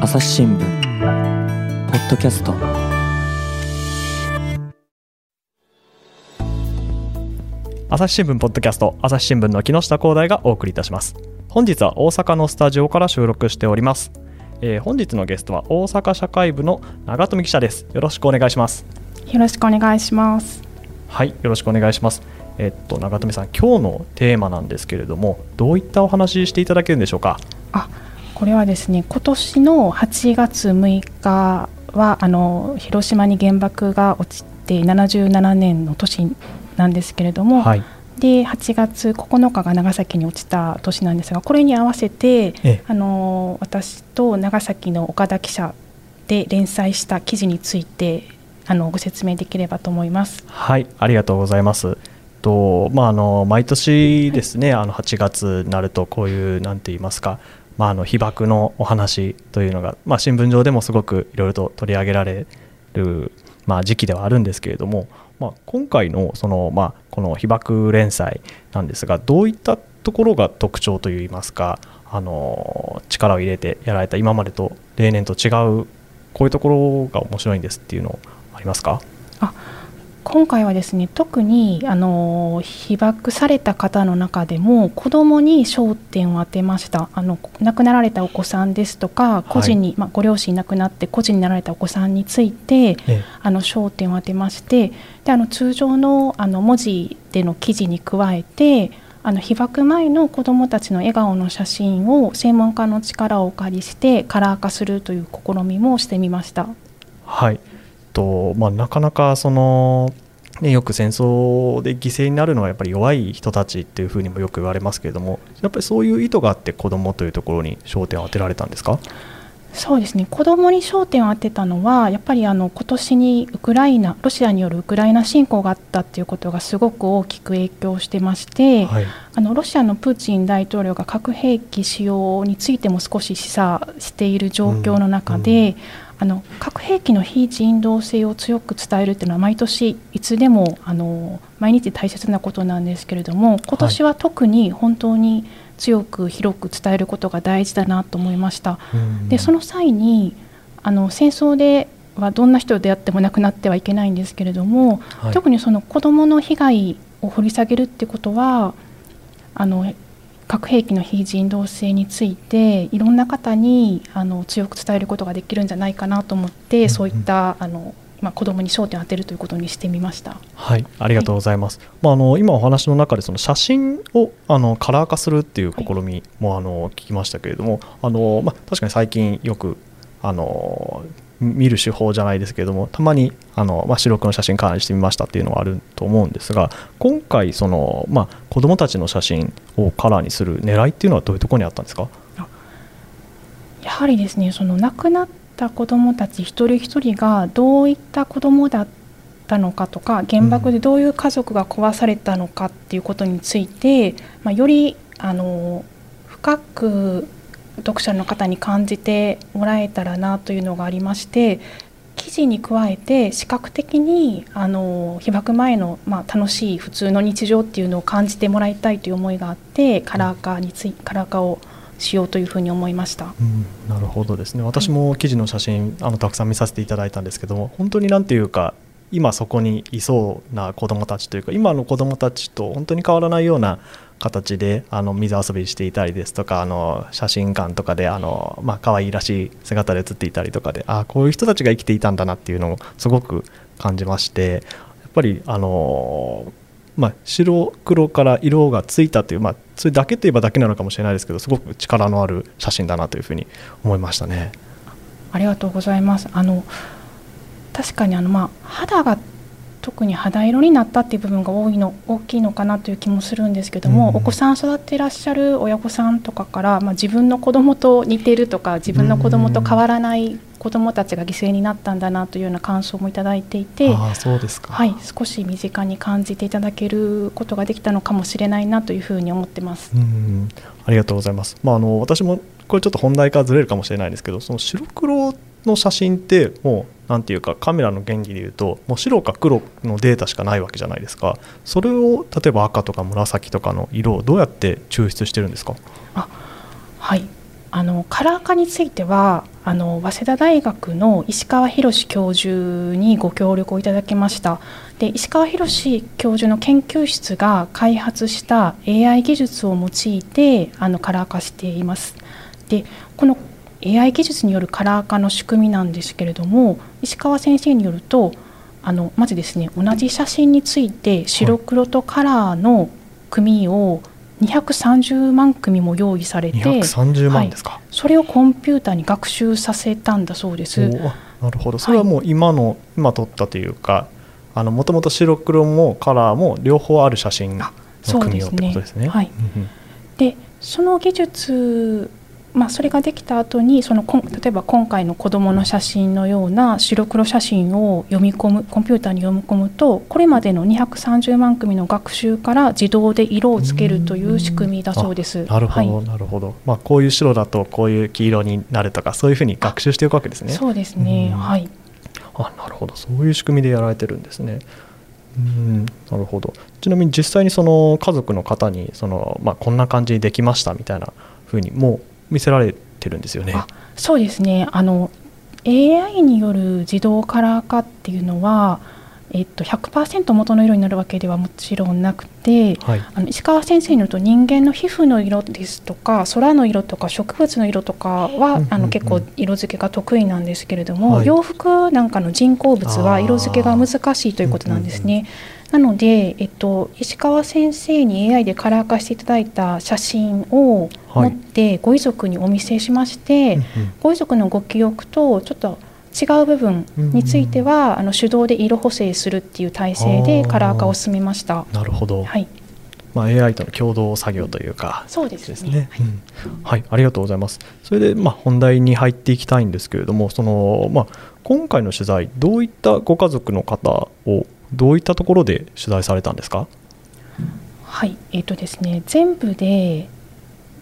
朝日新聞。ポッドキャスト。朝日新聞ポッドキャスト。朝日新聞の木下光大がお送りいたします。本日は大阪のスタジオから収録しております、えー本日のゲストは大阪社会部の長富記者です。よろしくお願いします。よろしくお願いします。はいよろしくお願いしますえっと長富さん今日のテーマなんですけれどもどういったお話ししていただけるんでしょうか？あ、これはですね、今年の8月6日はあの広島に原爆が落ちて77年の年なんですけれども、はいで8月9日が長崎に落ちた年なんですが、これに合わせてええあの私と長崎の岡田記者で連載した記事についてあのご説明できればと思います。はい、ありがとうございます。とまあ、あの毎年ですね、あの8月になるとこういうなんて言いますか、まあ、あの被爆のお話というのが、まあ、新聞上でもすごくいろいろと取り上げられる、まあ、時期ではあるんですけれども、まあ、今回のその、まあ、この被爆連載なんですがどういったところが特徴といいますかあの力を入れてやられた今までと例年と違うこういうところが面白いんですっていうのありますか？今回はですね特にあの被爆された方の中でも子どもに焦点を当てました。あの亡くなられたお子さんですとか個人に、まあ、ご両親亡くなって個人になられたお子さんについてええ。あの焦点を当てましてであの通常のあの文字での記事に加えてあの被爆前の子どもたちの笑顔の写真を専門家の力をお借りしてカラー化するという試みもしてみました。はいとまあ、なかなかその、ね、よく戦争で犠牲になるのはやっぱり弱い人たちっていうふうにもよく言われますけれどもやっぱりそういう意図があって子どもというところに焦点を当てられたんですか？そうですね。子どもに焦点を当てたのはやっぱりあの今年にウクライナロシアによるウクライナ侵攻があったっていうことがすごく大きく影響してまして、はい。あのロシアのプーチン大統領が核兵器使用についても少し示唆している状況の中で、うんあの核兵器の非人道性を強く伝えるというのは毎年いつでもあの毎日大切なことなんですけれども今年は特に本当に強く広く伝えることが大事だなと思いました。でその際にあの戦争ではどんな人であっても亡くなってはいけないんですけれども、はい。特にその子どもの被害を掘り下げるってことはあの核兵器の非人道性についていろんな方にあの強く伝えることができるんじゃないかなと思って、うんうんそういったあの、まあ、子どもに焦点を当てるということにしてみました。はい、ありがとうございます。まあ、あの今お話の中でその写真をあのカラー化するっていう試みもあの聞きましたけれども、あのまあ、確かに最近よくあの見る手法じゃないですけれども、たまにあの、まあ、白黒の写真カラーにしてみましたっていうのはあると思うんですが、今回そのまあ子どもたちの写真をカラーにする狙いっていうのはどういうところにあったんですか？やはりですねその亡くなった子どもたち一人一人がどういった子どもだったのかとか原爆でどういう家族が壊されたのかっていうことについて、まあ、よりあの深く読者の方に感じてもらえたらなというのがありまして記事に加えて視覚的にあの被爆前の、まあ、楽しい普通の日常っていうのを感じてもらいたいという思いがあってカラー化についカラー化をしようというふうに思いました。うん、なるほどですね私も記事の写真あのたくさん見させていただいたんですけども本当になんていうか今そこにいそうな子どもたちというか今の子どもたちと本当に変わらないような形であの水遊びしていたりですとかあの写真館とかであの、まあ可愛いらしい姿で写っていたりとかであこういう人たちが生きていたんだなっていうのをすごく感じましてやっぱりあのまあ、白黒から色がついたという、まあ、それだけといえばだけなのかもしれないですけどすごく力のある写真だなというふうに思いましたね。ありがとうございます。あの確かにあのまあ肌が特に肌色になったっていう部分が多いの大きいのかなという気もするんですけども、うん。お子さん育っていらっしゃる親御さんとかから、まあ、自分の子供と似てるとか自分の子供と変わらない子供たちが犠牲になったんだなというような感想もいただいていて、はい、少し身近に感じていただけることができたのかもしれないなというふうに思ってます。うんありがとうございます、まあ、あの私もこれちょっと本題からずれるかもしれないんですけどその白黒の写真ってもうなんていうかカメラの原理でいうともう白か黒のデータしかないわけじゃないですか。それを例えば赤とか紫とかの色をどうやって抽出してるんですか？あはい。あのカラー化についてはあの早稲田大学の石川博教授にご協力をいただきました。で石川博教授の研究室が開発した AI 技術を用いてあのカラー化しています。でこの AI 技術によるカラー化の仕組みなんですけれども石川先生によるとあのまずですね同じ写真について白黒とカラーの組を230万組も用意されて230万ですか、はい、それをコンピューターに学習させたんだそうです。なるほど。それはもう今の、はい、今撮ったというかもともと白黒もカラーも両方ある写真の組みをってことですね。はい、でその技術まあ、それができた後にその例えば今回の子どもの写真のような白黒写真を読み込むコンピューターに読み込むとこれまでの230万組の学習から自動で色をつけるという仕組みだそうです。なるほど、はい、なるほど、まあ、こういう白だとこういう黄色になるとかそういうふうに学習していくわけですね。そうですね、はい。あなるほど。そういう仕組みでやられてるんですね。うん。なるほど。ちなみに実際にその家族の方にその、まあ、こんな感じにできましたみたいなふうにもう見せられてるんですよね。そうですね。あの AI による自動カラー化っていうのは、えっと、100%元の色になるわけではもちろんなくて、はい、あの石川先生によると人間の皮膚の色ですとか空の色とか植物の色とかは、あの結構色付けが得意なんですけれども、はい、洋服なんかの人工物は色付けが難しいということなんですね。なので、えっと、石川先生に AI でカラー化していただいた写真を持ってご遺族にお見せしまして、はい、ご遺族のご記憶とちょっと違う部分については、うんうん、あの手動で色補正するっていう体制でカラー化を進めました。なるほど、はい。まあ、AI との共同作業というか、そうですね、はい、うん、はい、ありがとうございます。それで、まあ、本題に入っていきたいんですけれども、そのまあ、今回の取材、どういったご家族の方をどういったところで取材されたんですか？はいえーとですね、全部で、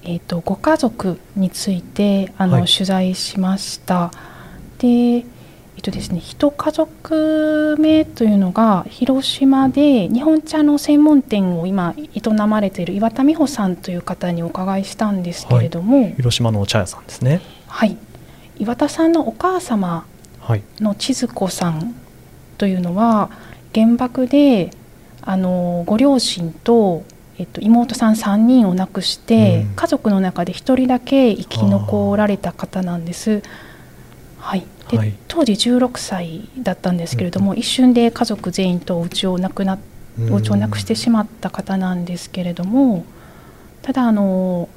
えーと、ご家族についてあの、はい、取材しました。でえっ、ー、とですね、一家族目というのが広島で日本茶の専門店を今営まれている岩田美穂さんという方にお伺いしたんですけれども、はい、広島のお茶屋さんですね。はい。岩田さんのお母様の千鶴子さんというのは、原爆であのご両親と、えっと、妹さん3人を亡くして、うん、家族の中で1人だけ生き残られた方なんです。はい。で、はい、当時16歳だったんですけれども、うん、一瞬で家族全員とお家を亡くなお家をなくしてしまった方なんですけれどもただあの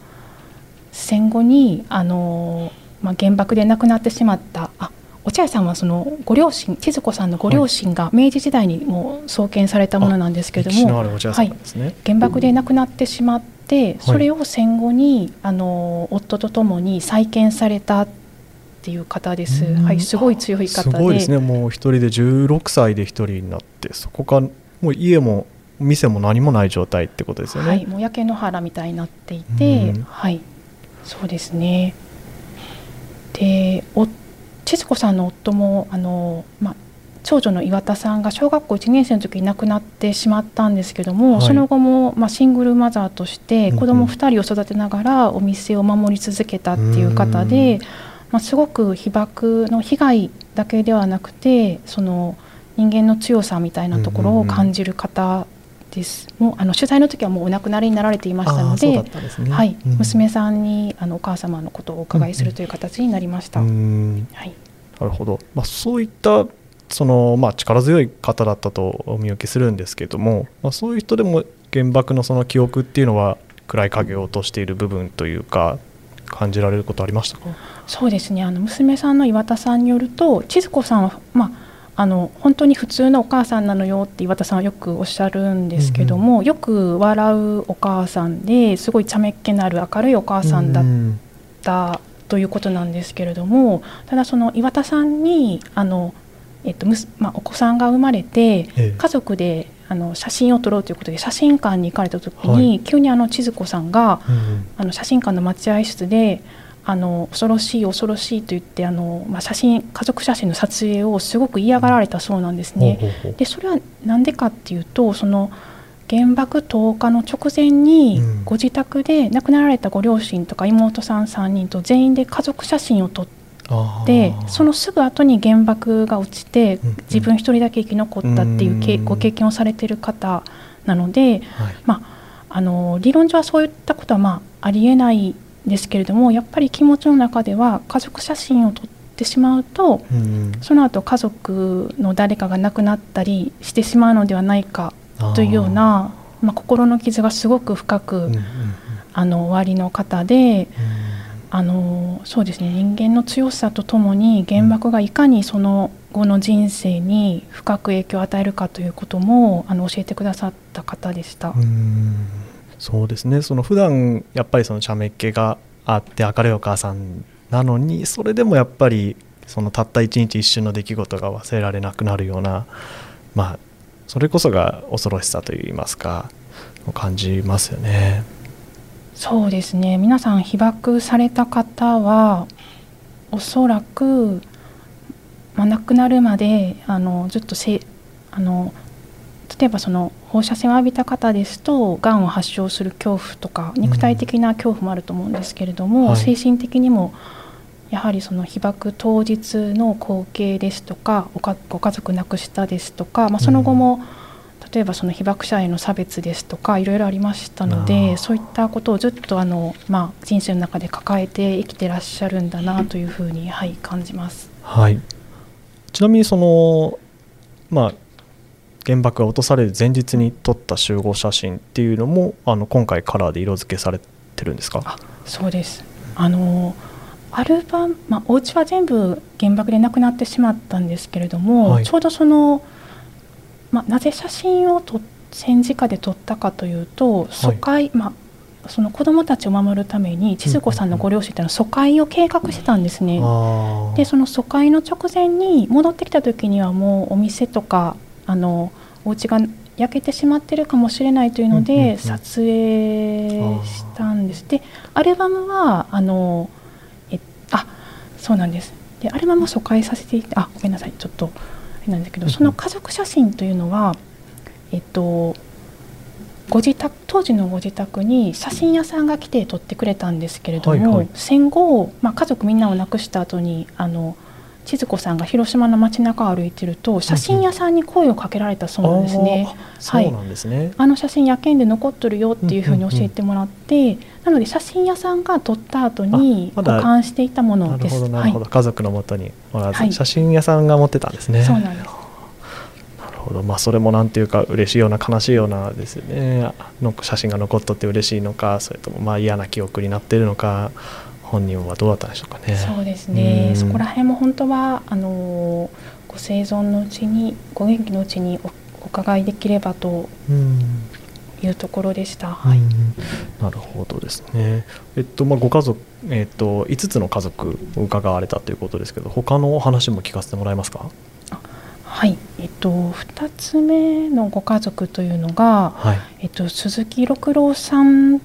戦後にあの、まあ、原爆で亡くなってしまったあお茶屋さんはそのご両親千鶴子さんのご両親が明治時代にも創建されたものなんですけれども、はい、原爆で亡くなってしまって、それを戦後にあの夫とともに再建されたっていう方です。はい、すごい強い方で。すごいですね。もう一人で16歳で一人になって、そこからもう家も店も何もない状態ってことですよね。はい、もう焼け野原みたいになっていて、はい、そうですね。で、夫千鶴子さんの夫もあの、まあ、長女の岩田さんが小学校1年生の時に亡くなってしまったんですけども、はい、その後も、まあ、シングルマザーとして子供2人を育てながらお店を守り続けたっていう方で、まあ、すごく被爆の被害だけではなくてその人間の強さみたいなところを感じる方です。もうあの取材の時はもうお亡くなりになられていましたので、でね、はい、うん、娘さんにあのお母様のことをお伺いするという形になりました。はい、なるほど。まあそういったそのまあ力強い方だったとお見受けするんですけれども、まあそういう人でも原爆のその記憶っていうのは暗い影を落としている部分というか感じられることありましたか？そうですね。あの娘さんの岩田さんによると、千鶴子さんはまああの本当に普通のお母さんなのよって岩田さんはよくおっしゃるんですけども、うんよく笑うお母さんですごい茶目っ気のある明るいお母さんだったということなんですけれどもただその岩田さんにあの、えっとまあ、お子さんが生まれて、家族であの写真を撮ろうということで写真館に行かれた時に、はい、急にあの千鶴子さんが、うん、あの写真館の待合室であの恐ろしい恐ろしいと言ってあの、まあ、写真家族写真の撮影をすごく嫌がられたそうなんですね。でそれは何でかっていうとその原爆投下の直前にうん。ご自宅で亡くなられたご両親とか妹さん3人と全員で家族写真を撮ってそのすぐ後に原爆が落ちて自分一人だけ生き残ったっていうけうんご経験をされてる方なのではい。まあ、あの理論上はそういったことは、まあ、ありえないんですけれどもやっぱり気持ちの中では家族写真を撮ってしまうとうん。その後家族の誰かが亡くなったりしてしまうのではないかというようなまあ、心の傷がすごく深く、うんうんうん。あの終わりの方であのそうですね人間の強さとともに原爆がいかにその後の人生に深く影響を与えるかということもあの教えてくださった方でした。そうですねその普段やっぱりその茶目っ気があって明るいお母さんなのにそれでもやっぱりそのたった一日一瞬の出来事が忘れられなくなるようなまあそれこそが恐ろしさといいますか感じますよね。そうですね皆さん被爆された方はおそらく、まあ、亡くなるまであのずっとせあの例えばその放射線を浴びた方ですとがんを発症する恐怖とか肉体的な恐怖もあると思うんですけれども、はい。精神的にもやはりその被爆当日の光景ですとかおかご家族亡くしたですとか、まあ、その後も、例えばその被爆者への差別ですとかいろいろありましたのでそういったことをずっとあの、まあ、人生の中で抱えて生きてらっしゃるんだなというふうに、はい、感じます。はい、ちなみにそのまあ原爆が落とされる前日に撮った集合写真っていうのもあの今回カラーで色付けされてるんですか？あそうです。あのアルバム、まあ、お家は全部原爆でなくなってしまったんですけれども、はい。ちょうどその、まあ、なぜ写真を撮戦時下で撮ったかというと疎開、まあ、その子どもたちを守るために千鶴子さんのご両親というのは疎開を計画してたんですね。でその疎開の直前に戻ってきた時にはもうお店とかあのお家が焼けてしまってるかもしれないというので、撮影したんです。でアルバムはあのえあそうなんです。でアルバムを疎開させていあごめんなさい。ちょっとあれなんですけどその家族写真というのはえっとご自宅当時のご自宅に写真屋さんが来て撮ってくれたんですけれども、はいはい。戦後、まあ、家族みんなを亡くした後にあの千鶴子さんが広島の街中を歩いてると写真屋さんに声をかけられたそうなんですね。あーそうなんですね、あの写真野犬で残っとるよっていうふうに教えてもらって、なので写真屋さんが撮った後に保管していたものなるです。ほどなるほど、家族のもとにおらず、はい。写真屋さんが持ってたんですね。はい、そうなんです。なるほど。まあそれもなんていうか嬉しいような悲しいようなですよねの写真が残っとって嬉しいのかそれともまあ嫌な記憶になっているのか本人はどうだったんでしょうかねそうですね、うんそこら辺も本当はあのご生存のうちにご元気のうちにおお伺いできればとうんいうところでした。はい、うんなるほどですね。えっとまあご家族えっと5つの家族を伺われたということですけど、他のお話も聞かせてもらえますか？はい、えっと2つ目のご家族というのが、はい。えっと、鈴木六郎さん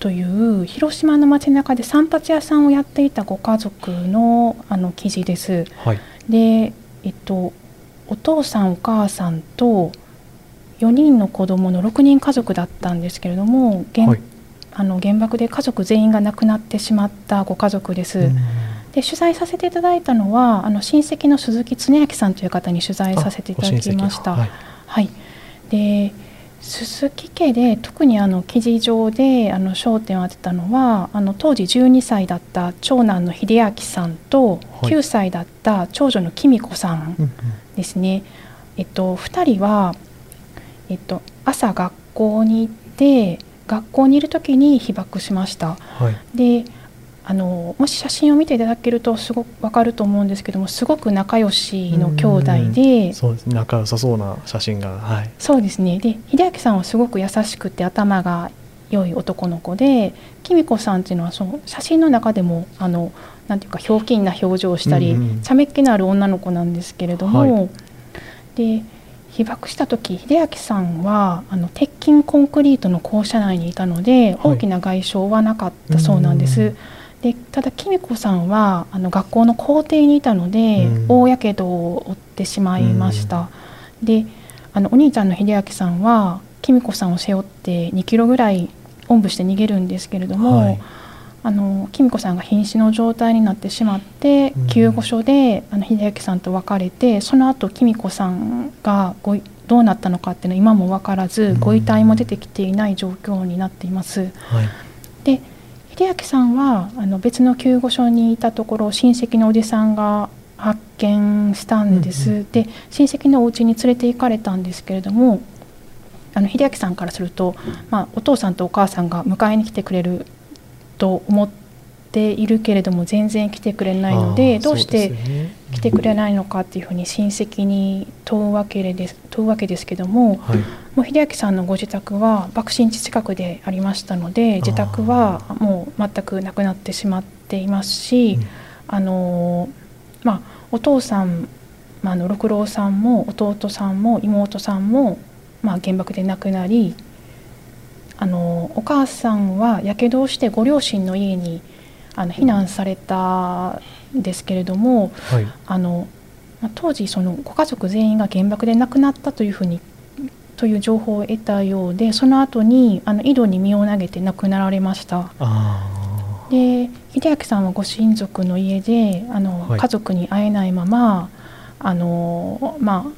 という広島の街中で散髪屋さんをやっていたご家族のあの記事です。はい。で、えっと、お父さんお母さんと4人の子供の6人家族だったんですけれども、原はい。あの原爆で家族全員が亡くなってしまったご家族です。うんで取材させていただいたのはあの親戚の鈴木恒明さんという方に取材させていただきました。あご親戚はい、で鈴木家で特にあの記事上であの焦点を当てたのはあの当時12歳だった長男の秀明さんとはい9歳だった長女の紀美子さんですね。えっと、2人は、えっと、朝学校に行って学校にいる時に被爆しました。はい。であのもし写真を見ていただけるとすごくわかると思うんですけどもすごく仲良しの兄弟でそうですね。仲良さそうな写真がはい。そうですねで秀明さんはすごく優しくて頭が良い男の子で紀美子さんっていうのはその写真の中でもあのなんていうかひょうきんな表情をしたり、うんうん茶目っ気のある女の子なんですけれども、はで被爆した時秀明さんはあの鉄筋コンクリートの校舎内にいたので、はい大きな外傷はなかったそうなんです。うんでただ紀美子さんはあの学校の校庭にいたので、うん。大やけどを負ってしまいました。であのお兄ちゃんの秀明さんは紀美子さんを背負って2キロぐらいおんぶして逃げるんですけれども、はい、あの紀美子さんが瀕死の状態になってしまって、うん、救護所であの秀明さんと別れてその後紀美子さんがごどうなったのかっていうのは今も分からず、うん、ご遺体も出てきていない状況になっています。はい、で秀明さんはあの別の救護所にいたところ親戚のおじさんが発見したんです、うんうん、で親戚のお家に連れて行かれたんですけれどもあの秀明さんからすると、まあ、お父さんとお母さんが迎えに来てくれると思っているけれども全然来てくれないのでどうして来てくれないのかっていうふうに親戚に問うわけです問うわけですけども,、はい、もう秀明さんのご自宅は爆心地近くでありましたので自宅はもう全くなくなってしまっていますし、あのまあ、お父さん、まあ、の六郎さんも弟さんも妹さんも、まあ、原爆で亡くなりあのお母さんはやけどをしてご両親の家にあの避難されたんですけれども、はい、あのまあ、当時そのご家族全員が原爆で亡くなったというふうにという情報を得たようでその後にあの井戸に身を投げて亡くなられました。で秀明さんはご親族の家であの、はい、家族に会えないままあの、まあ、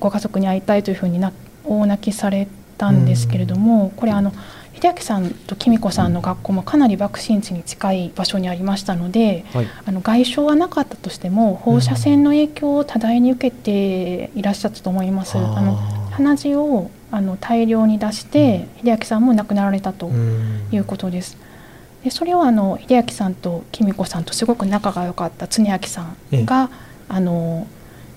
ご家族に会いたいというふうにな大泣きされたんですけれどもこれあの秀明さんと紀美子さんの学校もかなり爆心地に近い場所にありましたので、はい、あの外傷はなかったとしても放射線の影響を多大に受けていらっしゃったと思います。あの鼻血をあの大量に出して、秀明さんも亡くなられたということです。でそれをあの秀明さんと紀美子さんとすごく仲が良かった常明さんが、あの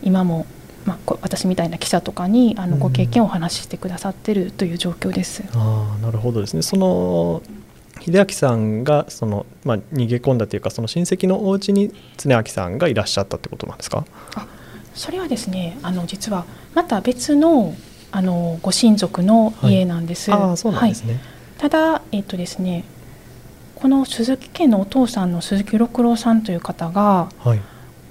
今も、まあ、私みたいな記者とかにあのご経験をお話ししてくださってるという状況です。あなるほどですね。その秀明さんがその、まあ、逃げ込んだというかその親戚のお家に常明さんがいらっしゃったってことなんですか？あそれはですねあの実はまた別のあのご親族の家なんです。はい、あそうなんですね、はい、ただ、えっとですね、この鈴木家のお父さんの鈴木六郎さんという方が、はい、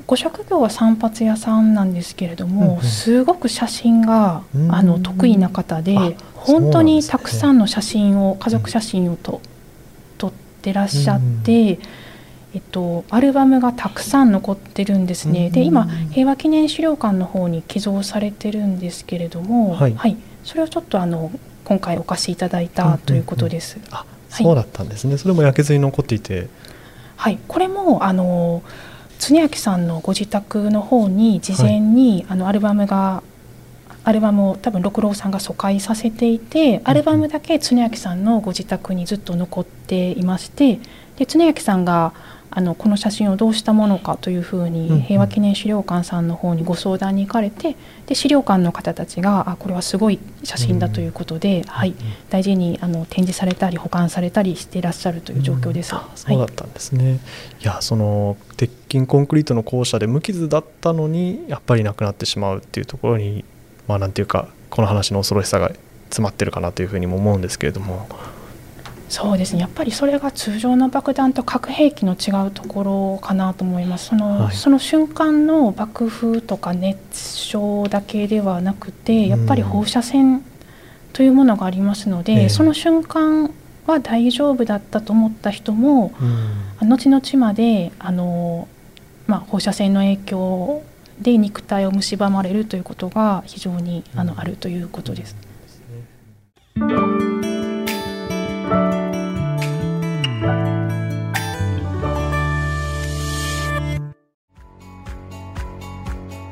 ご職業は散髪屋さんなんですけれども、うんうん、すごく写真があの得意な方で本当にたくさんの写真を、家族写真をと撮ってらっしゃって。えっと、アルバムがたくさん残ってるんですね、で今平和記念資料館の方に寄贈されてるんですけれども、はい、はい、それをちょっとあの今回お貸しいただいたということです。うんうんうん、あそうだったんですね、それも焼けずに残っていて。はい。これもあの常明さんのご自宅の方に事前に、はい、あのアルバムがアルバムを多分六郎さんが疎開させていてアルバムだけ常明さんのご自宅にずっと残っていましてで常明さんがあのこの写真をどうしたものかというふうに平和記念資料館さんの方にご相談に行かれてで資料館の方たちがあこれはすごい写真だということで、はい、大事にあの展示されたり保管されたりしていらっしゃるという状況です。そうだったんですね、はい、いやその鉄筋コンクリートの校舎で無傷だったのにやっぱりなくなってしまうっていうところにまあなんていうかこの話の恐ろしさが詰まってるかなというふうにも思うんですけれども。そうですね。やっぱりそれが通常の爆弾と核兵器の違うところかなと思います。そのはい、その瞬間の爆風とか熱傷だけではなくてやっぱり放射線というものがありますので、その瞬間は大丈夫だったと思った人も、後々まであの、まあ、放射線の影響で肉体を蝕まれるということが非常にあの、あるということです。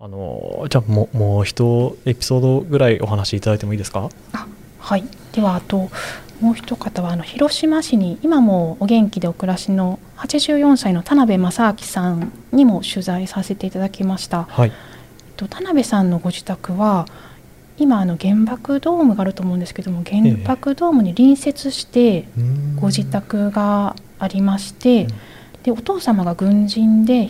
あのじゃあももう一エピソードぐらいお話しいただいてもいいですか？あはい。ではあともう一方はあの広島市に今もお元気でお暮らしの84歳の田辺正明さんにも取材させていただきました、はい、と田辺さんのご自宅は今あの原爆ドームがあると思うんですけども原爆ドームに隣接してご自宅がありまして、でお父様が軍人で、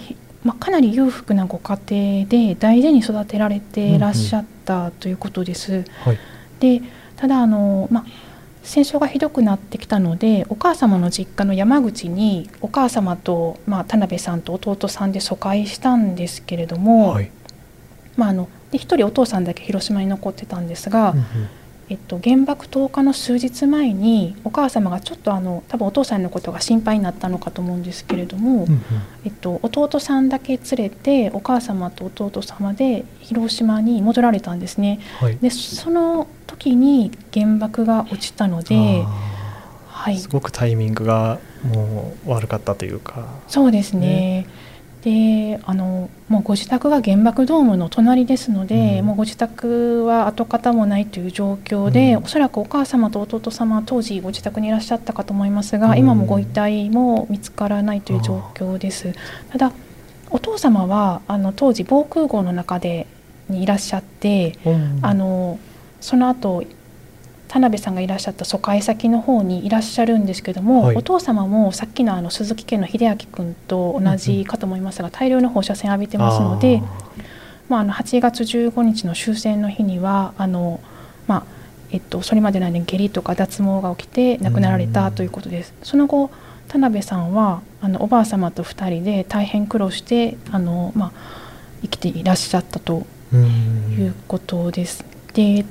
まあ、かなり裕福なご家庭で大事に育てられていらっしゃったということです。はい、でただあの、まあ戦争がひどくなってきたのでお母様の実家の山口にお母様と、まあ、田辺さんと弟さんで疎開したんですけれども、はい、まあ、あので1人お父さんだけ広島に残ってたんですが、うんうん、えっと、原爆投下の数日前にお母様がちょっとあの多分お父さんのことが心配になったのかと思うんですけれども、うんうん、えっと、弟さんだけ連れてお母様と弟様で広島に戻られたんですね。はい、でその時に原爆が落ちたので、はい、すごくタイミングがもう悪かったというか。そうですね、ねであのもうご自宅が原爆ドームの隣ですので、うん、もうご自宅は跡形もないという状況で、うん、おそらくお母様と弟様は当時ご自宅にいらっしゃったかと思いますが、うん、今もご遺体も見つからないという状況です。ただお父様はあの当時防空壕の中でにいらっしゃって、あのその後田辺さんがいらっしゃった疎開先の方にいらっしゃるんですけども、はい、お父様もさっきのあの鈴木家の秀明君と同じかと思いますが、大量の放射線浴びてますので、まあ、あの8月15日の終戦の日にはあの、まあえっと、それまでの間に下痢とか脱毛が起きて亡くなられたということです。その後田辺さんはあのおばあ様と2人で大変苦労してあの、まあ、生きていらっしゃったということです。で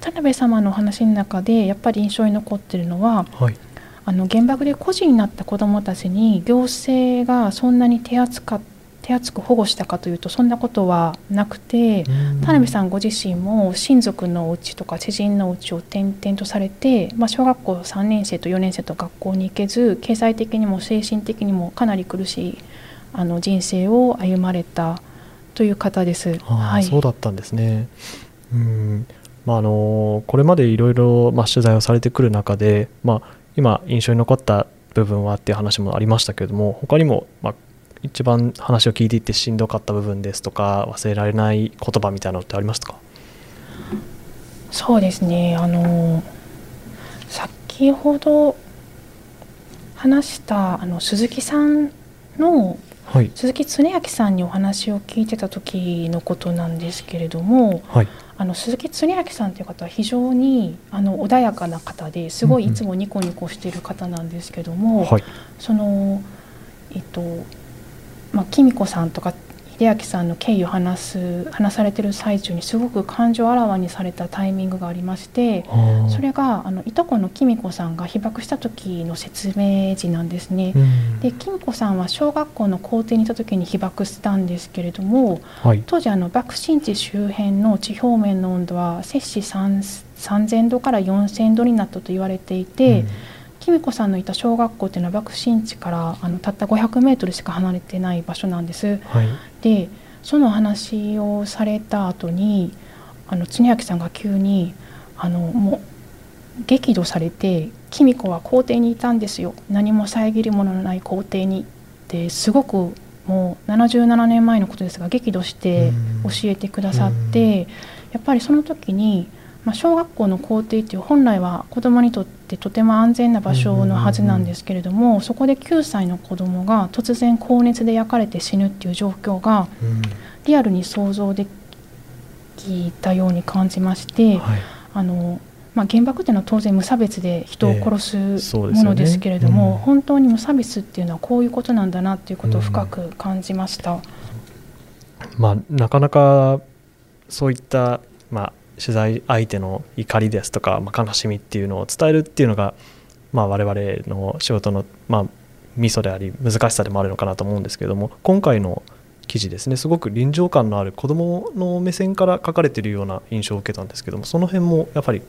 田辺様のお話の中でやっぱり印象に残ってるのは、はい、あの原爆で孤児になった子どもたちに行政がそんなに手厚か手厚く保護したかというとそんなことはなくて田辺さんご自身も親族のお家とか知人のお家を転々とされて、まあ、小学校3年生と4年生と学校に行けず経済的にも精神的にもかなり苦しいあの人生を歩まれたという方です。はい、そうだったんですね。うんまあ、あのこれまでいろいろ取材をされてくる中で、まあ、今印象に残った部分はっていう話もありましたけれども他にも、まあ、一番話を聞いていてしんどかった部分ですとか忘れられない言葉みたいなのってありましたか？そうですね。あの先ほど話したあの鈴木さんの、はい、鈴木恒明さんにお話を聞いてた時のことなんですけれども、はいあの鈴木恒明さんという方は非常にあの穏やかな方ですごいいつもニコニコしている方なんですけども、うんうん、そのえっとまあ紀美子さんとか秀明さんの経緯を話す話されてる最中にすごく感情をあらわにされたタイミングがありましてそれがあのいとこの紀美子さんが被爆した時の説明時なんですね。うん、で紀美子さんは小学校の校庭にいた時に被爆したんですけれども、はい、当時あの爆心地周辺の地表面の温度は摂氏3000度から4000度になったと言われていて。うんきみこさんのいた小学校っていうのは爆心地からあのたった500メートルしか離れてない場所なんです。はい、でその話をされた後にあの常明さんが急にあのもう激怒されて「きみ子は校庭にいたんですよ。何も遮るもののない校庭に」ってすごくもう77年前のことですが激怒して教えてくださってやっぱりその時にまあ、小学校の校庭っていう本来は子どもにとってとても安全な場所のはずなんですけれども、そこで9歳の子どもが突然高熱で焼かれて死ぬっていう状況がリアルに想像できたように感じまして、はい、あのまあ、原爆っていうのは当然無差別で人を殺すものですけれども、えーねうん、本当に無差別っていうのはこういうことなんだなっていうことを深く感じました。うん、まあ、なかなかそういった、まあ取材相手の怒りですとか、まあ、悲しみっていうのを伝えるっていうのが、まあ、我々の仕事の、まあ、ミソであり難しさでもあるのかなと思うんですけれども今回の記事ですねすごく臨場感のある子どもの目線から書かれているような印象を受けたんですけどもその辺もやっぱり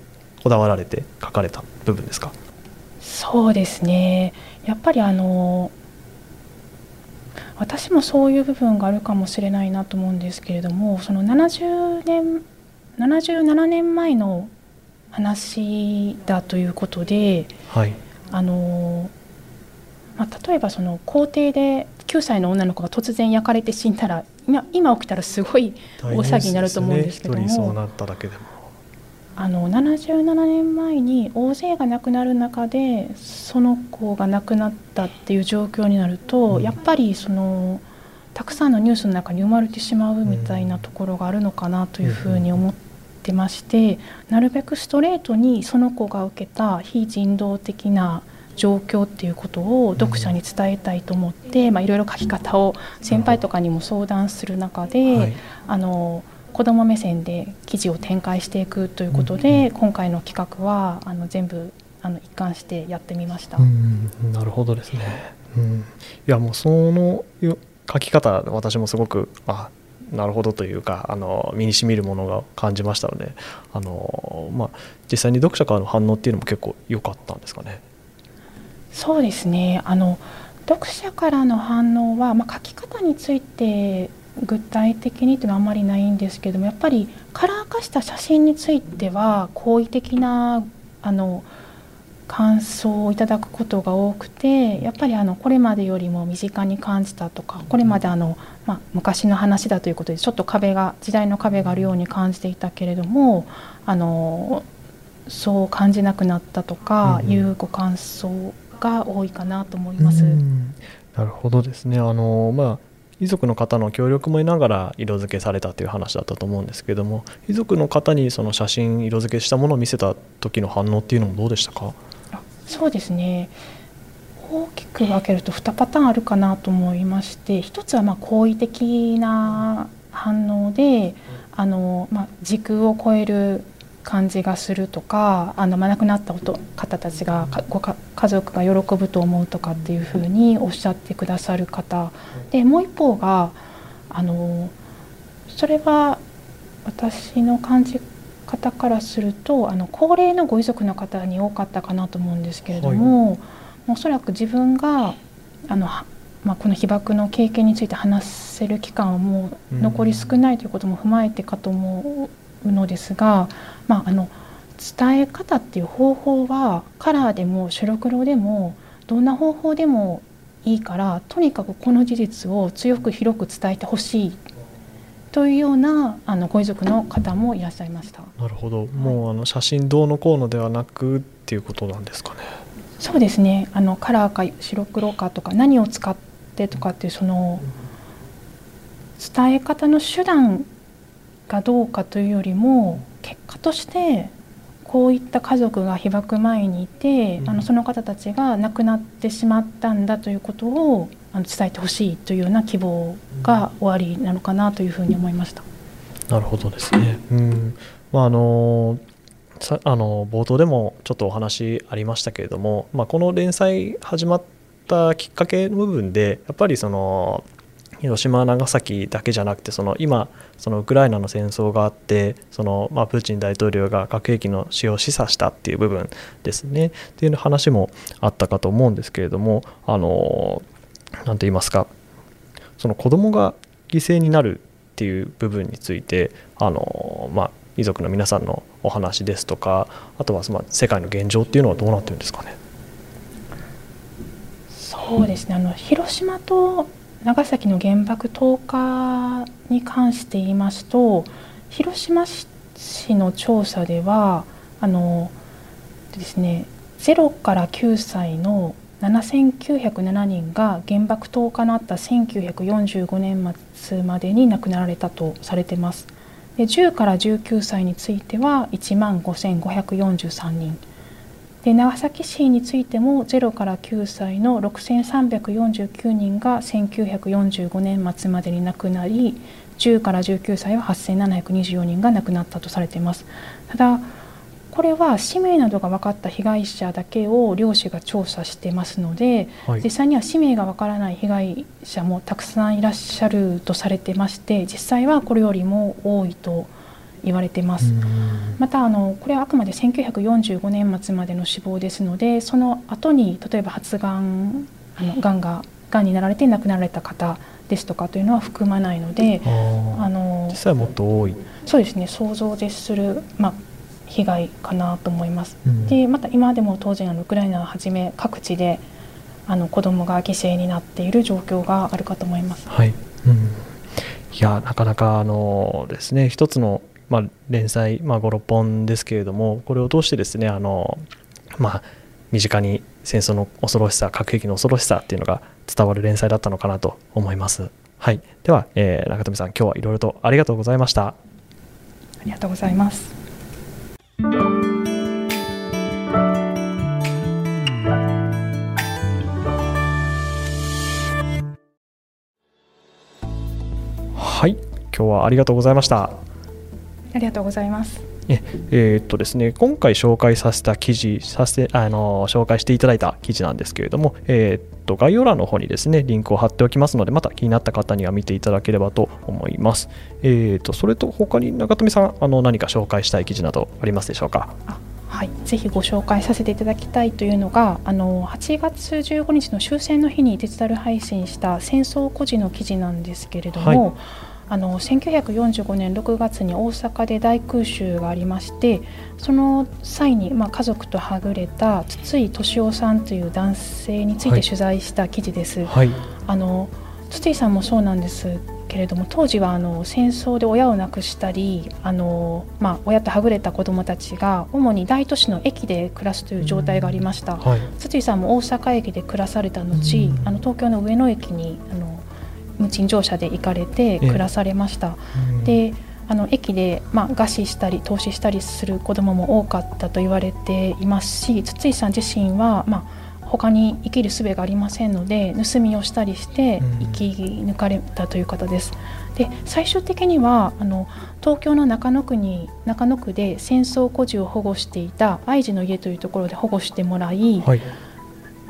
こだわられて書かれた部分ですか？そうですね。やっぱりあの私もそういう部分があるかもしれないなと思うんですけれどもその70年77年前の話だということで、はい、あのまあ、例えばその校庭で9歳の女の子が突然焼かれて死んだら今今起きたらすごい大騒ぎになると思うんですけども、ね、そうなっただけでも。あの77年前に大勢が亡くなる中でその子が亡くなったっていう状況になると、うん、やっぱりそのたくさんのニュースの中に生まれてしまうみたいなところがあるのかなというふうに思ってまして、なるべくストレートにその子が受けた非人道的な状況っていうことを読者に伝えたいと思って、まあ、いろいろ書き方を先輩とかにも相談する中で、はい、あの子ども目線で記事を展開していくということで、今回の企画はあの全部あの一貫してやってみました。なるほどですね、うん、いやもうその書き方私もすごくあなるほどというかあの身にしみるものが感じましたのであの、まあ、実際に読者からの反応っていうのも結構良かったんですかね。そうですねあの読者からの反応は、まあ、書き方について具体的にというのはあまりないんですけどもやっぱりカラー化した写真については好意的なあの感想をいただくことが多くてやっぱりあのこれまでよりも身近に感じたとかこれまであの、まあ、昔の話だということでちょっと壁が時代の壁があるように感じていたけれどもあのそう感じなくなったとかいうご感想が多いかなと思います。なるほどですね。あの、まあ遺族の方の協力も得ながら色付けされたという話だったと思うんですけども遺族の方にその写真色付けしたものを見せた時の反応っていうのもどうでしたか？そうですね。大きく分けると2パターンあるかなと思いまして1つはま好意的な反応であの、まあ、時空を超える感じがするとかあの、ま、亡くなった方たちがご家族が喜ぶと思うとかっていうふうにおっしゃってくださる方。でもう一方があのそれは私の感じ方からするとあの高齢のご遺族の方に多かったかなと思うんですけれども、はい、おそらく自分があの、まあ、この被爆の経験について話せる期間はもう残り少ないということも踏まえてかと思うのですが、まあ、あの伝え方っていう方法はカラーでも白黒でもどんな方法でもいいからとにかくこの事実を強く広く伝えてほしいというようなあのご遺族の方もいらっしゃいました。なるほど、もうあの写真どうのこうのではなくっていうことなんですかね。そうですね。あのカラーか白黒かとか何を使ってとかっていうその伝え方の手段がどうかというよりも結果としてこういった家族が被爆前にいて、あのその方たちが亡くなってしまったんだということをあの伝えてほしいというような希望が終わりなのかなというふうに思いました。なるほどですね。うん、まああのさあの冒頭でもちょっとお話ありましたけれども、まあ、この連載始まったきっかけの部分でやっぱりその広島長崎だけじゃなくてその今そのウクライナの戦争があってその、まあ、プーチン大統領が核兵器の使用を示唆したっていう部分ですねっていう話もあったかと思うんですけれどもあの何と言いますかその子供が犠牲になるっていう部分についてあの、まあ、遺族の皆さんのお話ですとかあとはまあ世界の現状っていうのはどうなってるんですかね。そうですねあの広島と長崎の原爆投下に関して言いますと広島市の調査ではあのですね0から9歳の7907人が原爆投下のあった1945年末までに亡くなられたとされています。で10から19歳については1万5543人で長崎市についても0から9歳の6349人が1945年末までに亡くなり10から19歳は8724人が亡くなったとされていますただこれは氏名などが分かった被害者だけを漁師が調査してますので、はい、実際には氏名が分からない被害者もたくさんいらっしゃるとされてまして実際はこれよりも多いと言われてます。またあのこれはあくまで1945年末までの死亡ですのでその後に例えば発がんあのがんががんになられて亡くなられた方ですとかというのは含まないのであの実際もっと多い。そうですね。想像を絶する、まあ、被害かなと思います。でまた今でも当然あのウクライナをはじめ各地であの子どもが犠牲になっている状況があるかと思います。はい、うん、いやなかなかあのですね一つのまあ、連載、まあ、56本ですけれどもこれを通してですねあの、まあ、身近に戦争の恐ろしさ核兵器の恐ろしさっていうのが伝わる連載だったのかなと思います。はい、では、えー、中富さん今日はいろいろとありがとうございました。ありがとうございます。はい今日はありがとうございました。ありがとうございます。ええー、っとですね、今回紹介させた記事させあの紹介していただいた記事なんですけれども、えー、っと概要欄の方にですねリンクを貼っておきますのでまた気になった方には見ていただければと思います。えー、っとそれと他に中富さんあの何か紹介したい記事などありますでしょうか？はい、ぜひご紹介させていただきたいというのがあの8月15日の終戦の日にデジタル配信した戦争孤児の記事なんですけれども、はい、あの1945年6月に大阪で大空襲がありましてその際に、まあ、家族とはぐれた筒井敏夫さんという男性について取材した記事です。はい、あの筒井さんもそうなんですけれども当時はあの戦争で親を亡くしたりあの、まあ、親とはぐれた子どもたちが主に大都市の駅で暮らすという状態がありました、はい、筒井さんも大阪駅で暮らされた後、あの東京の上野駅にあの無賃乗車で行かれて暮らされました。であの駅で、まあ、餓死したり投資したりする子どもも多かったと言われていますし筒井さん自身は、まあ他に生きる術がありませんので盗みをしたりして生き抜かれたという方です。で最終的にはあの東京の中野区に中野区で戦争孤児を保護していた愛知の家というところで保護してもらい、はい、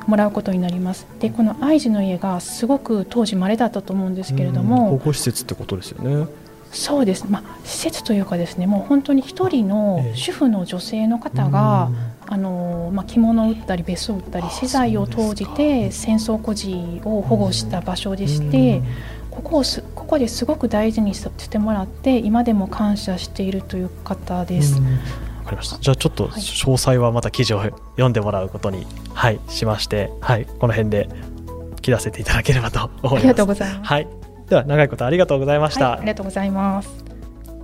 もらうことになります。でこの愛知の家がすごく当時稀だったと思うんですけれども保護施設ってことですよね。そうです、まあ、施設というかですねもう本当に一人の主婦の女性の方が、えー、あのまあ、着物を売ったり別荘を売ったり資材を投じて戦争孤児を保護した場所でして、ここをすここですごく大事にしてもらって今でも感謝しているという方です。かりました。じゃあちょっと詳細はまた記事を読んでもらうことに、はい、しまして、はい、この辺で切らせていただければと思います。ありがとうございます、はい、では長いことありがとうございました、はい、ありがとうございます。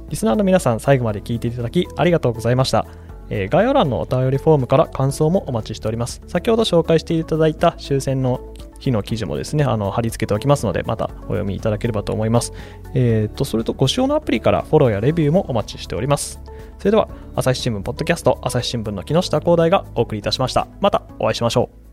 リスナーの皆さん最後まで聞いていただきありがとうございました。えー、概要欄のお便りフォームから感想もお待ちしております。先ほど紹介していただいた終戦の日の記事もですね、あの貼り付けておきますので、またお読みいただければと思います。えっ、ー、と、それとご使用のアプリからフォローやレビューもお待ちしております。それでは、朝日新聞ポッドキャスト、朝日新聞の木下光大がお送りいたしました。またお会いしましょう。